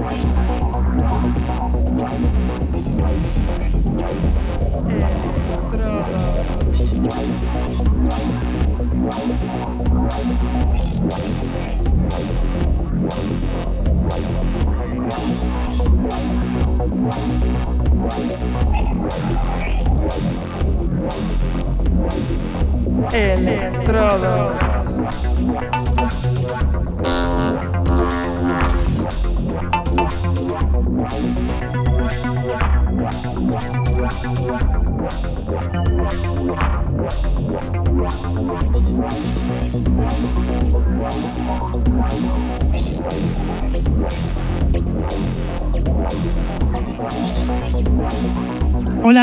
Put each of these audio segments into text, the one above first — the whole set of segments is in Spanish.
Estrada. Electrodos.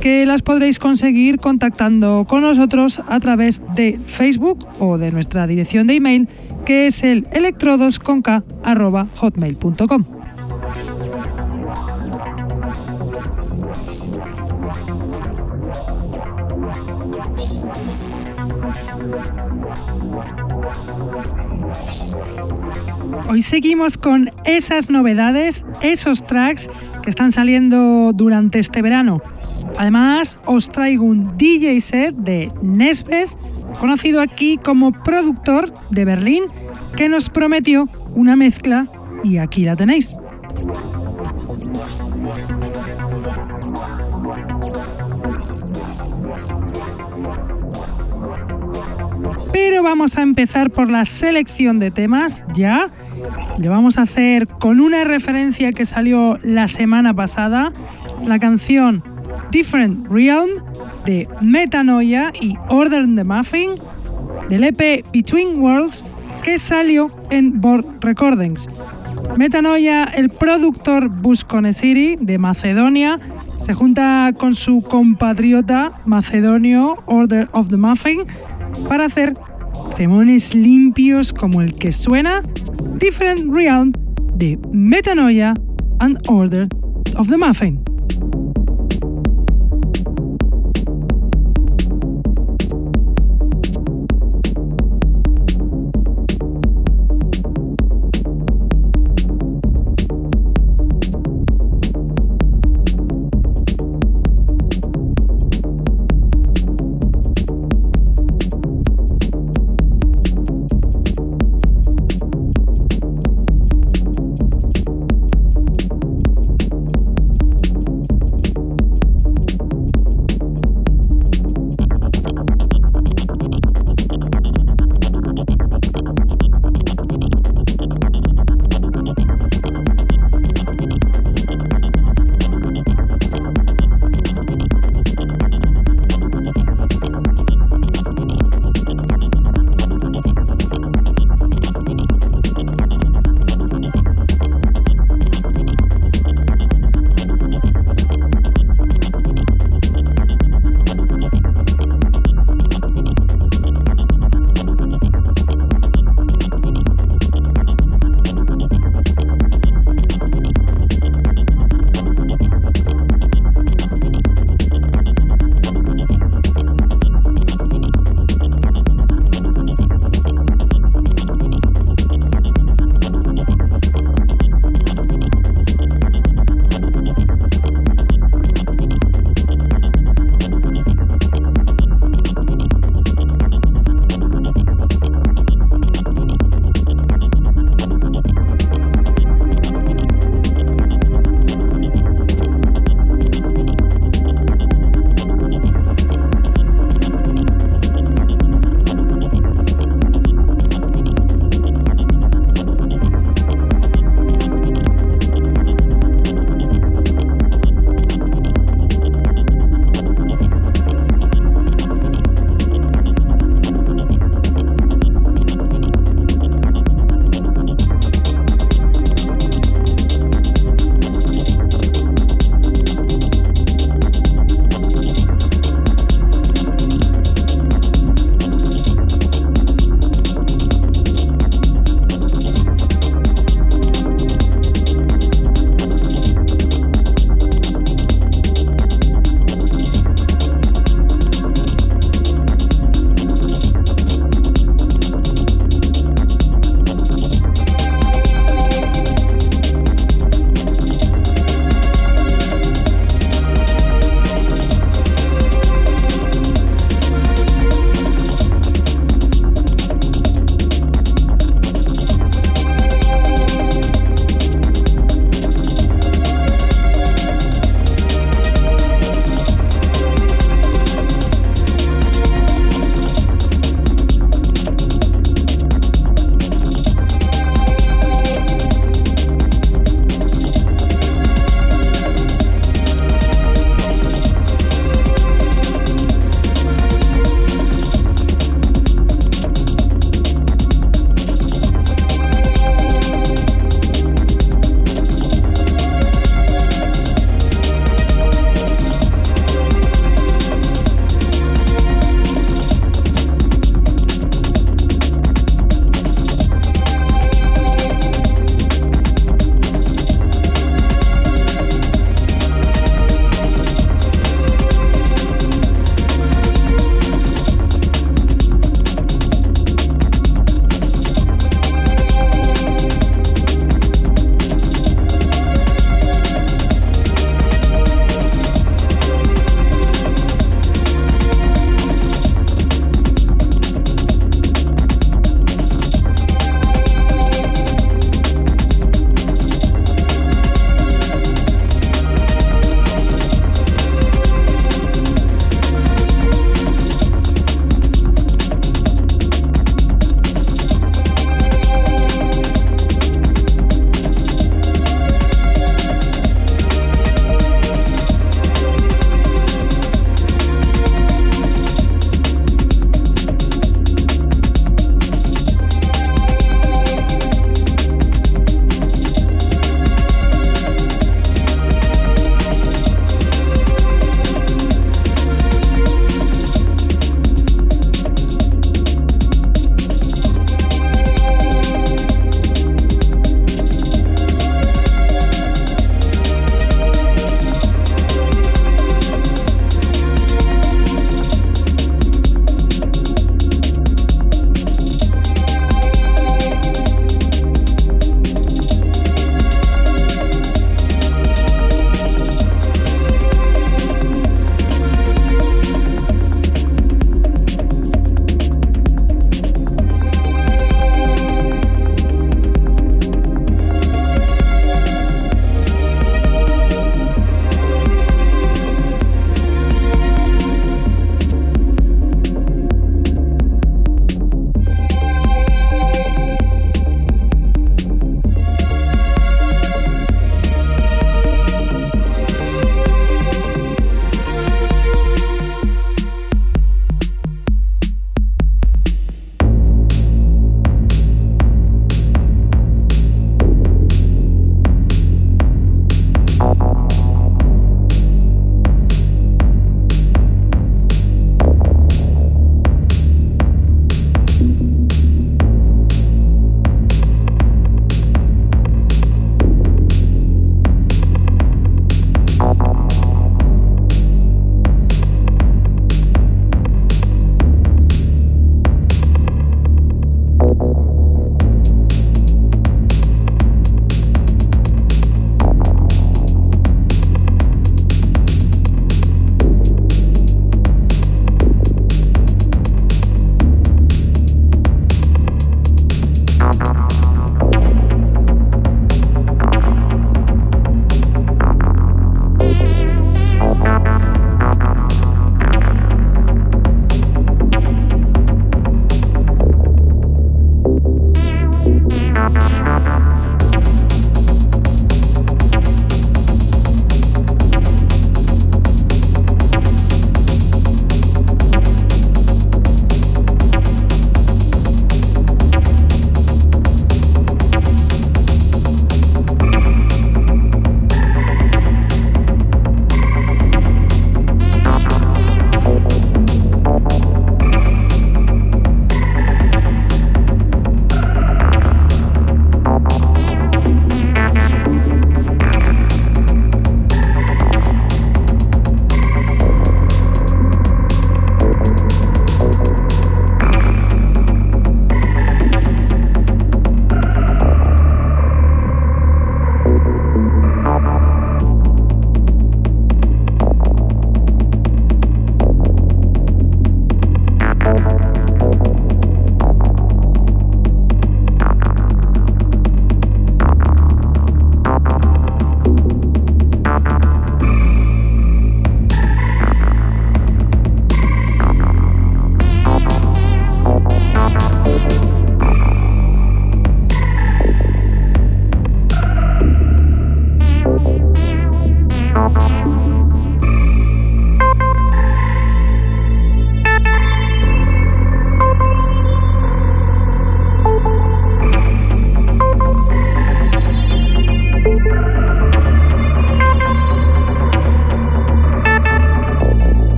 que las podréis conseguir contactando con nosotros a través de Facebook o de nuestra dirección de email que es el electrodosconk.hotmail.com. Hoy seguimos con esas novedades, esos tracks que están saliendo durante este verano. Además, os traigo un DJ set de Nesbeth, conocido aquí como productor de Berlín, que nos prometió una mezcla y aquí la tenéis. Pero vamos a empezar por la selección de temas ya. Le vamos a hacer con una referencia que salió la semana pasada, la canción Different Realm de Metanoia y Order the Muffin del EP Between Worlds que salió en Board Recordings. Metanoia, el productor Busconesiri de Macedonia, se junta con su compatriota macedonio Order of the Muffin para hacer temones limpios como el que suena Different Realm de Metanoia and Order of the Muffin.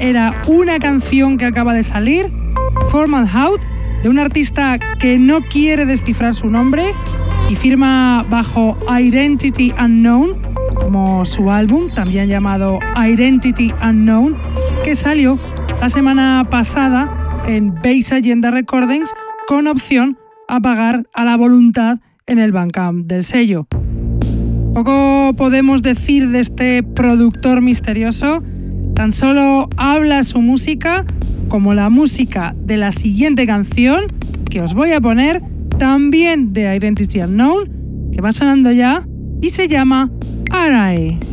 Era una canción que acaba de salir, Formal Out, de un artista que no quiere descifrar su nombre y firma bajo Identity Unknown, como su álbum, también llamado Identity Unknown, que salió la semana pasada en Base Agenda Recordings con opción a pagar a la voluntad en el Bandcamp del sello. Poco podemos decir de este productor misterioso, Tan solo habla su música como la música de la siguiente canción que os voy a poner, también de Identity Unknown, que va sonando ya y se llama Arae.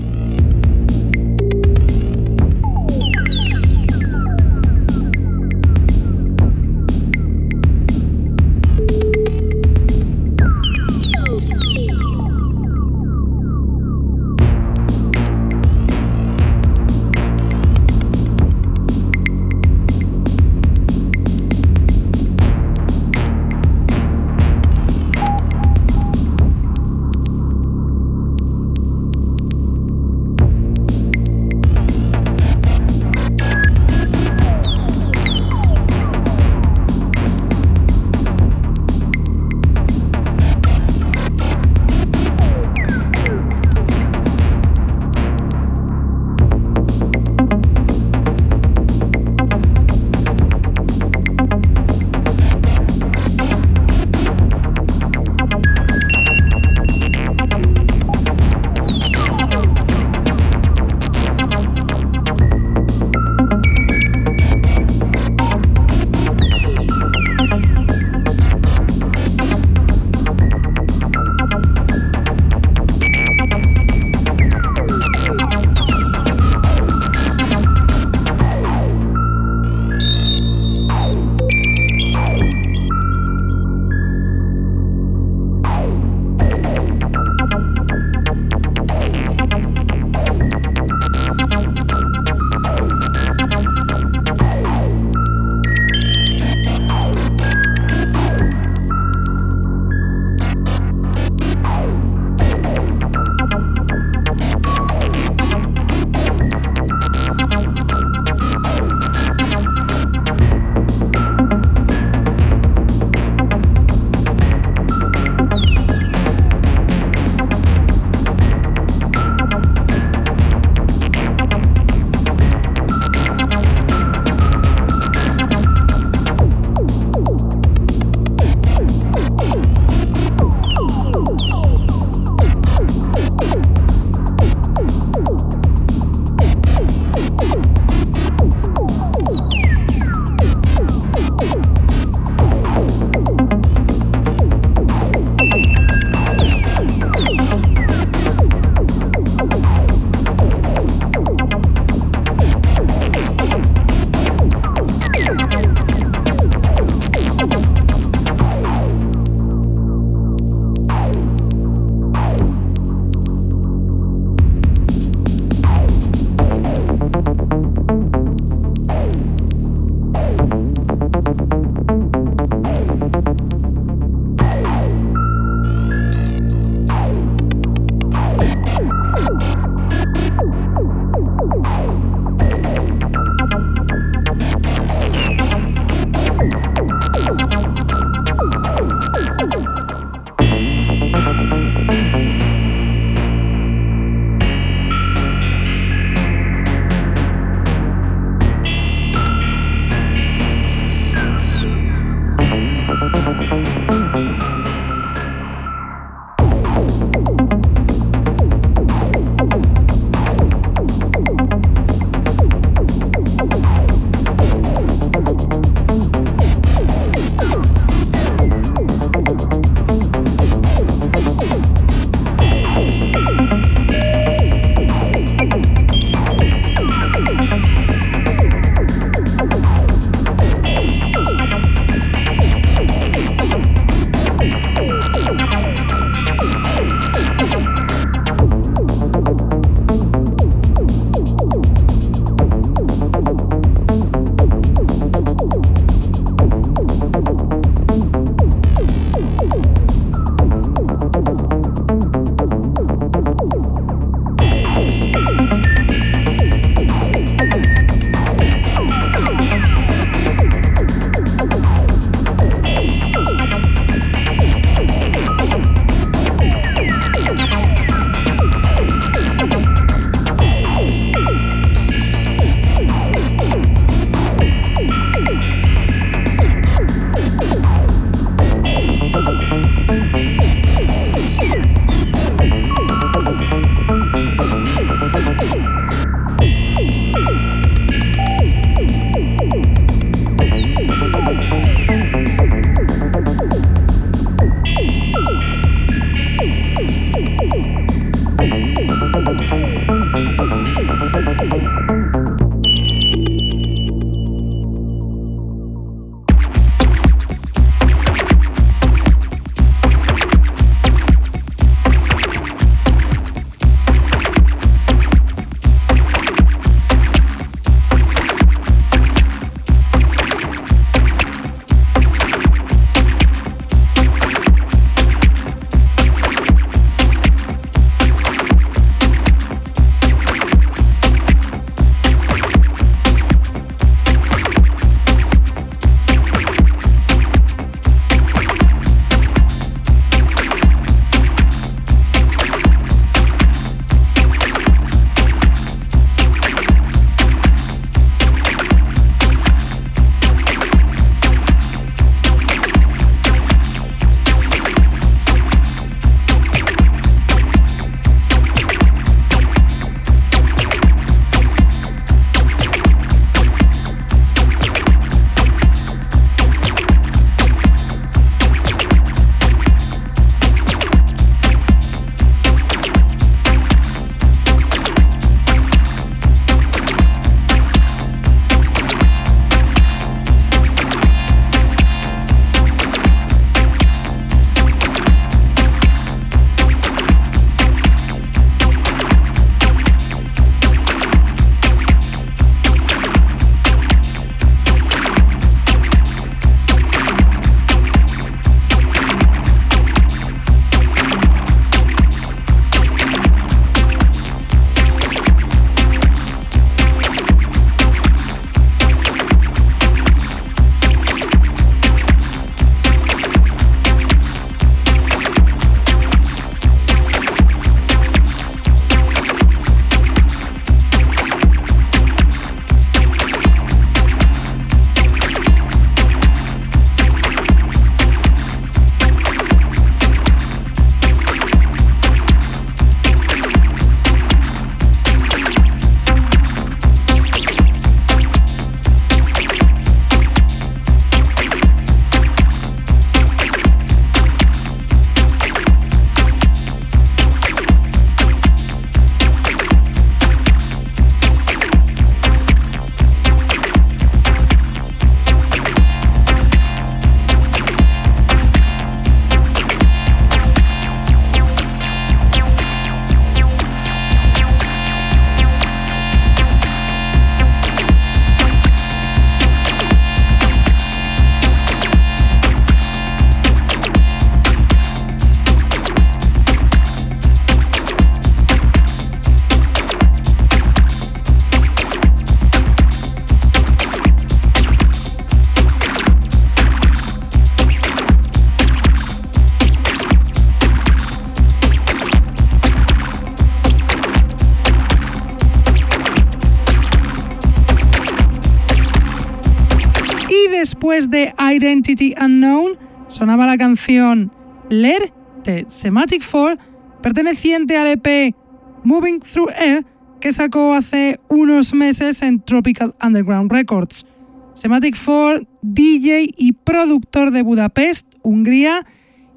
Identity Unknown, sonaba la canción Leer de Semantic 4, perteneciente al EP Moving Through Air, que sacó hace unos meses en Tropical Underground Records. Semantic 4, DJ y productor de Budapest, Hungría,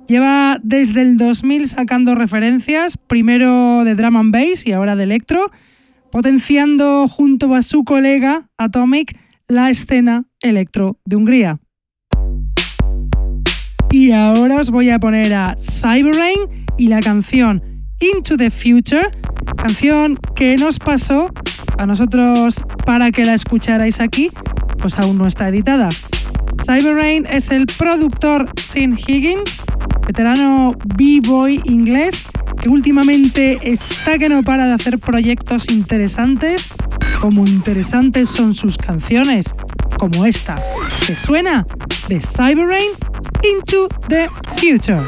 lleva desde el 2000 sacando referencias, primero de drum and bass y ahora de electro, potenciando junto a su colega Atomic la escena electro de Hungría. Y ahora os voy a poner a Cyberrain y la canción Into the Future, canción que nos pasó a nosotros para que la escucharais aquí, pues aún no está editada. Cyberrain es el productor Sin Higgins, veterano b-boy inglés que últimamente está que no para de hacer proyectos interesantes, como interesantes son sus canciones, como esta, que suena de Cyberrain into the future.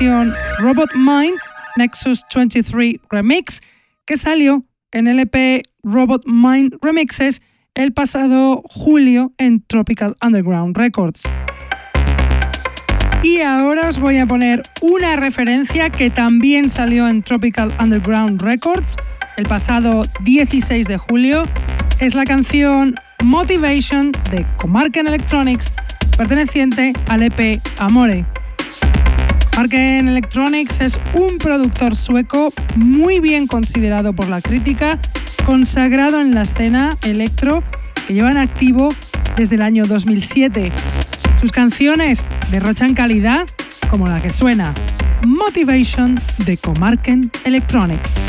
Robot Mind Nexus 23 Remix, que salió en el EP Robot Mind Remixes el pasado julio en Tropical Underground Records. Y ahora os voy a poner una referencia que también salió en Tropical Underground Records el pasado 16 de julio. Es la canción Motivation de Comarken Electronics, perteneciente al EP Amore. Comarken Electronics es un productor sueco muy bien considerado por la crítica, consagrado en la escena electro que lleva en activo desde el año 2007. Sus canciones derrochan calidad como la que suena Motivation de Comarken Electronics.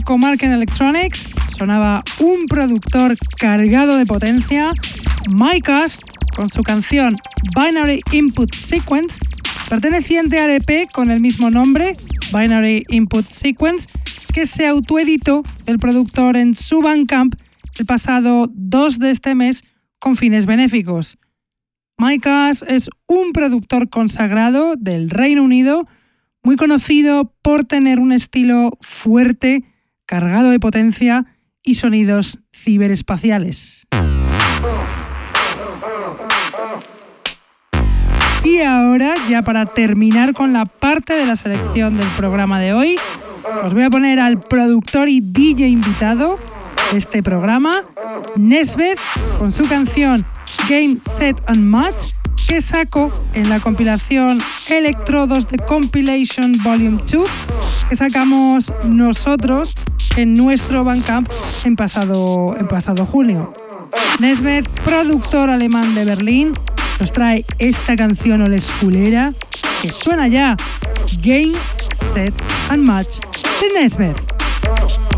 De Comarken Electronics sonaba un productor cargado de potencia, Micas, con su canción Binary Input Sequence, perteneciente al EP con el mismo nombre, Binary Input Sequence, que se autoeditó el productor en su Bandcamp el pasado 2 de este mes con fines benéficos. Micas es un productor consagrado del Reino Unido, muy conocido por tener un estilo fuerte, cargado de potencia y sonidos ciberespaciales. Y ahora, ya para terminar con la parte de la selección del programa de hoy, os voy a poner al productor y DJ invitado de este programa, Nesbeth, con su canción Game, Set and Match que sacó en la compilación Electrodos de Compilation Volume 2 que sacamos nosotros en nuestro Bandcamp en pasado, en pasado junio. Nesbeth, productor alemán de Berlín, nos trae esta canción olesculera que suena ya Game, Set and Match de Nesbeth.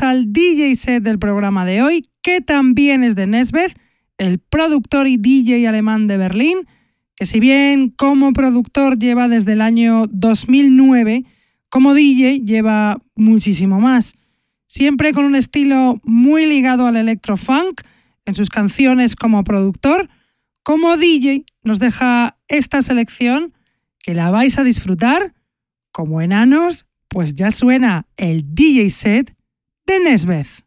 Al DJ set del programa de hoy, que también es de Nesbeth, el productor y DJ alemán de Berlín, que si bien como productor lleva desde el año 2009, como DJ lleva muchísimo más. Siempre con un estilo muy ligado al electrofunk en sus canciones como productor, como DJ nos deja esta selección que la vais a disfrutar como enanos pues ya suena el DJ set de Nesbeth.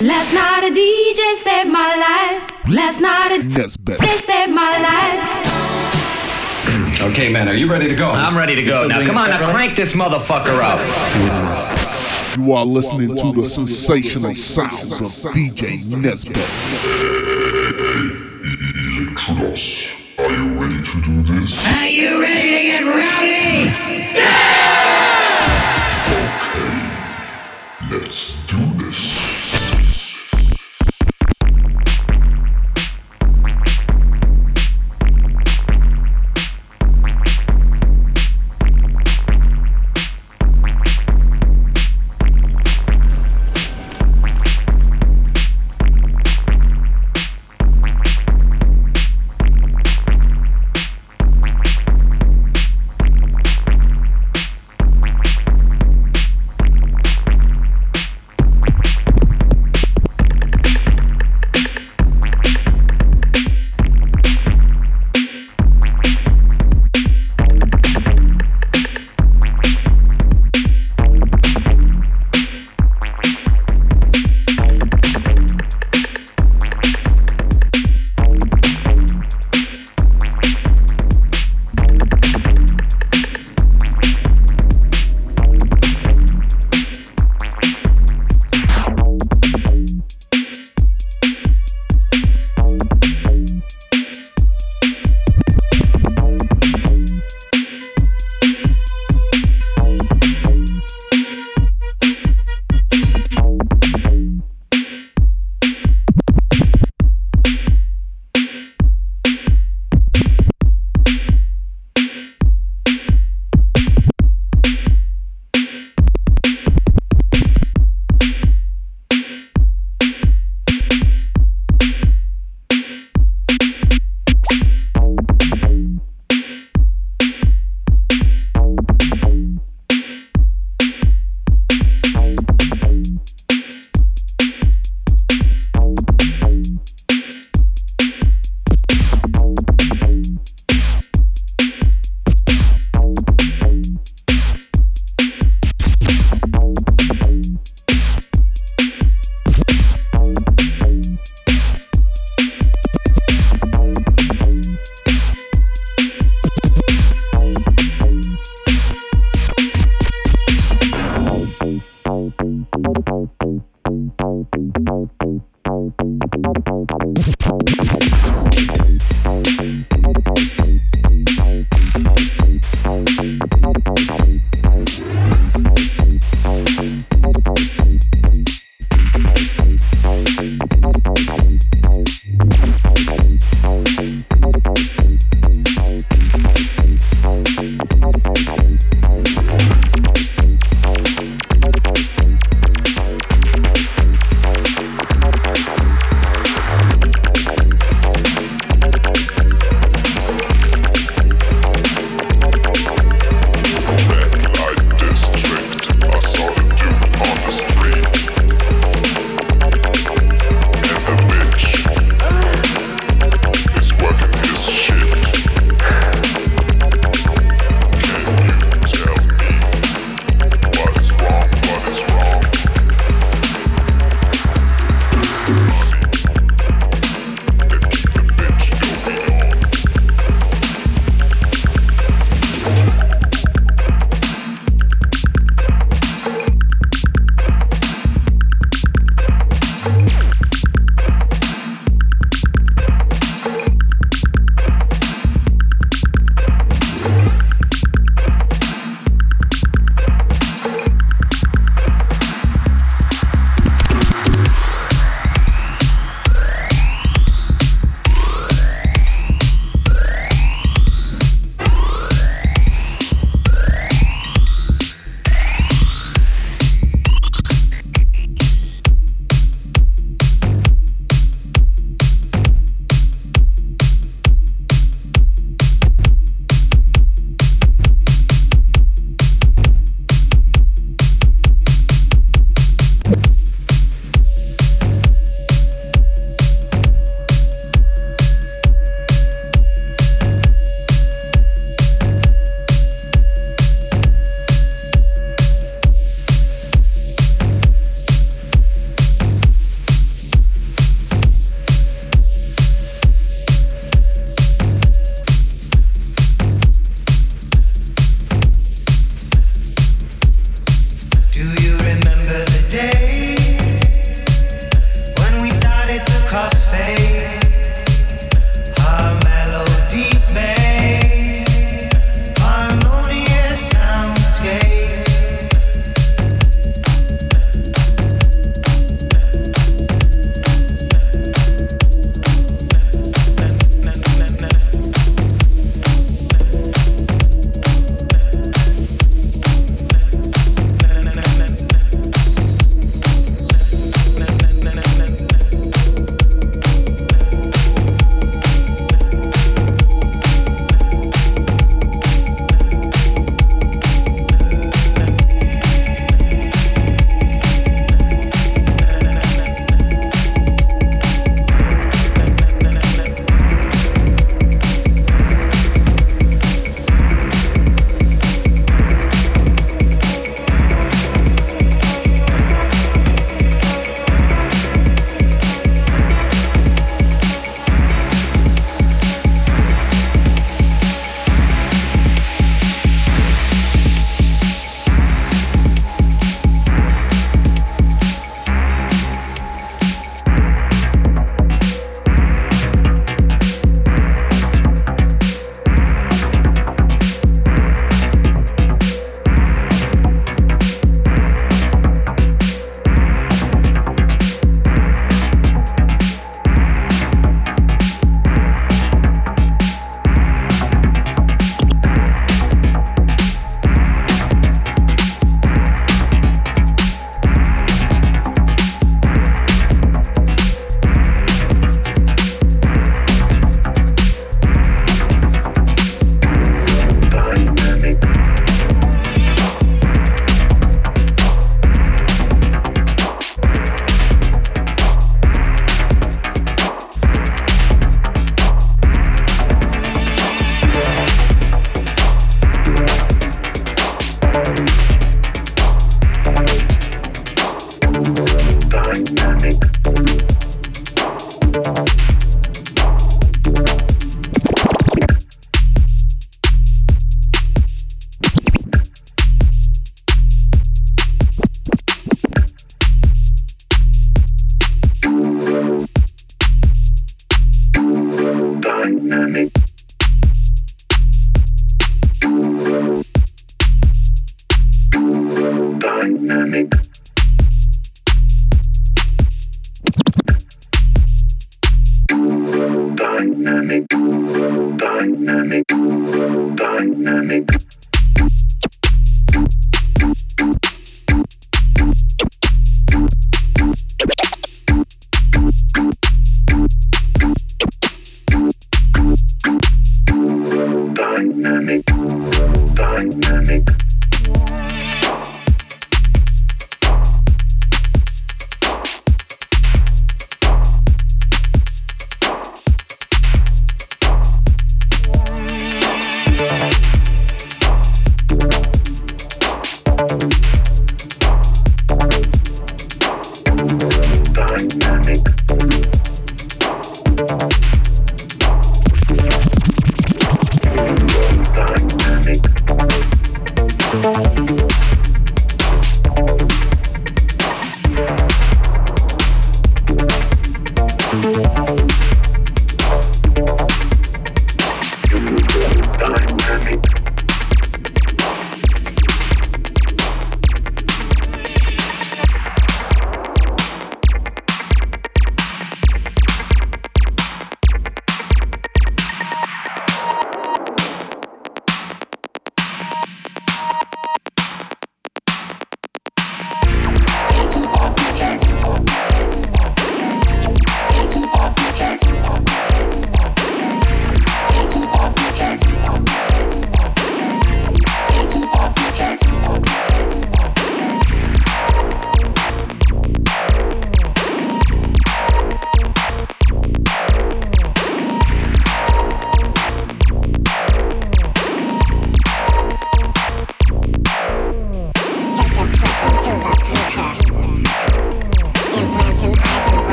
Last night a DJ saved my life. Last night a Nesbeth. DJ saved my life. Okay, man, are you ready to go? I'm ready to go. Now, come on, now crank this motherfucker up. You are listening to the sensational sounds of DJ Nesbeth. Electrodos. Are you ready to do this? Are you ready to get rowdy? Yeah! Let's do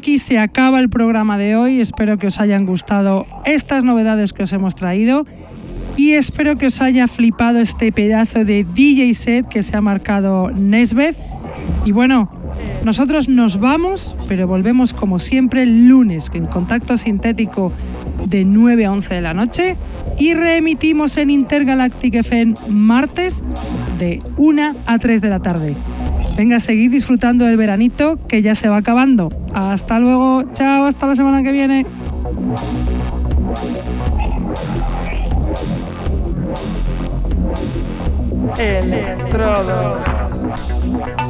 aquí se acaba el programa de hoy. Espero que os hayan gustado estas novedades que os hemos traído. Y espero que os haya flipado este pedazo de DJ set que se ha marcado Nesbeth. Y bueno, nosotros nos vamos, pero volvemos como siempre el lunes en contacto sintético de 9 a 11 de la noche y reemitimos en Intergalactic FM martes de 1 a 3 de la tarde. Venga, seguid disfrutando del veranito que ya se va acabando. Hasta luego, chao, hasta la semana que viene. Thank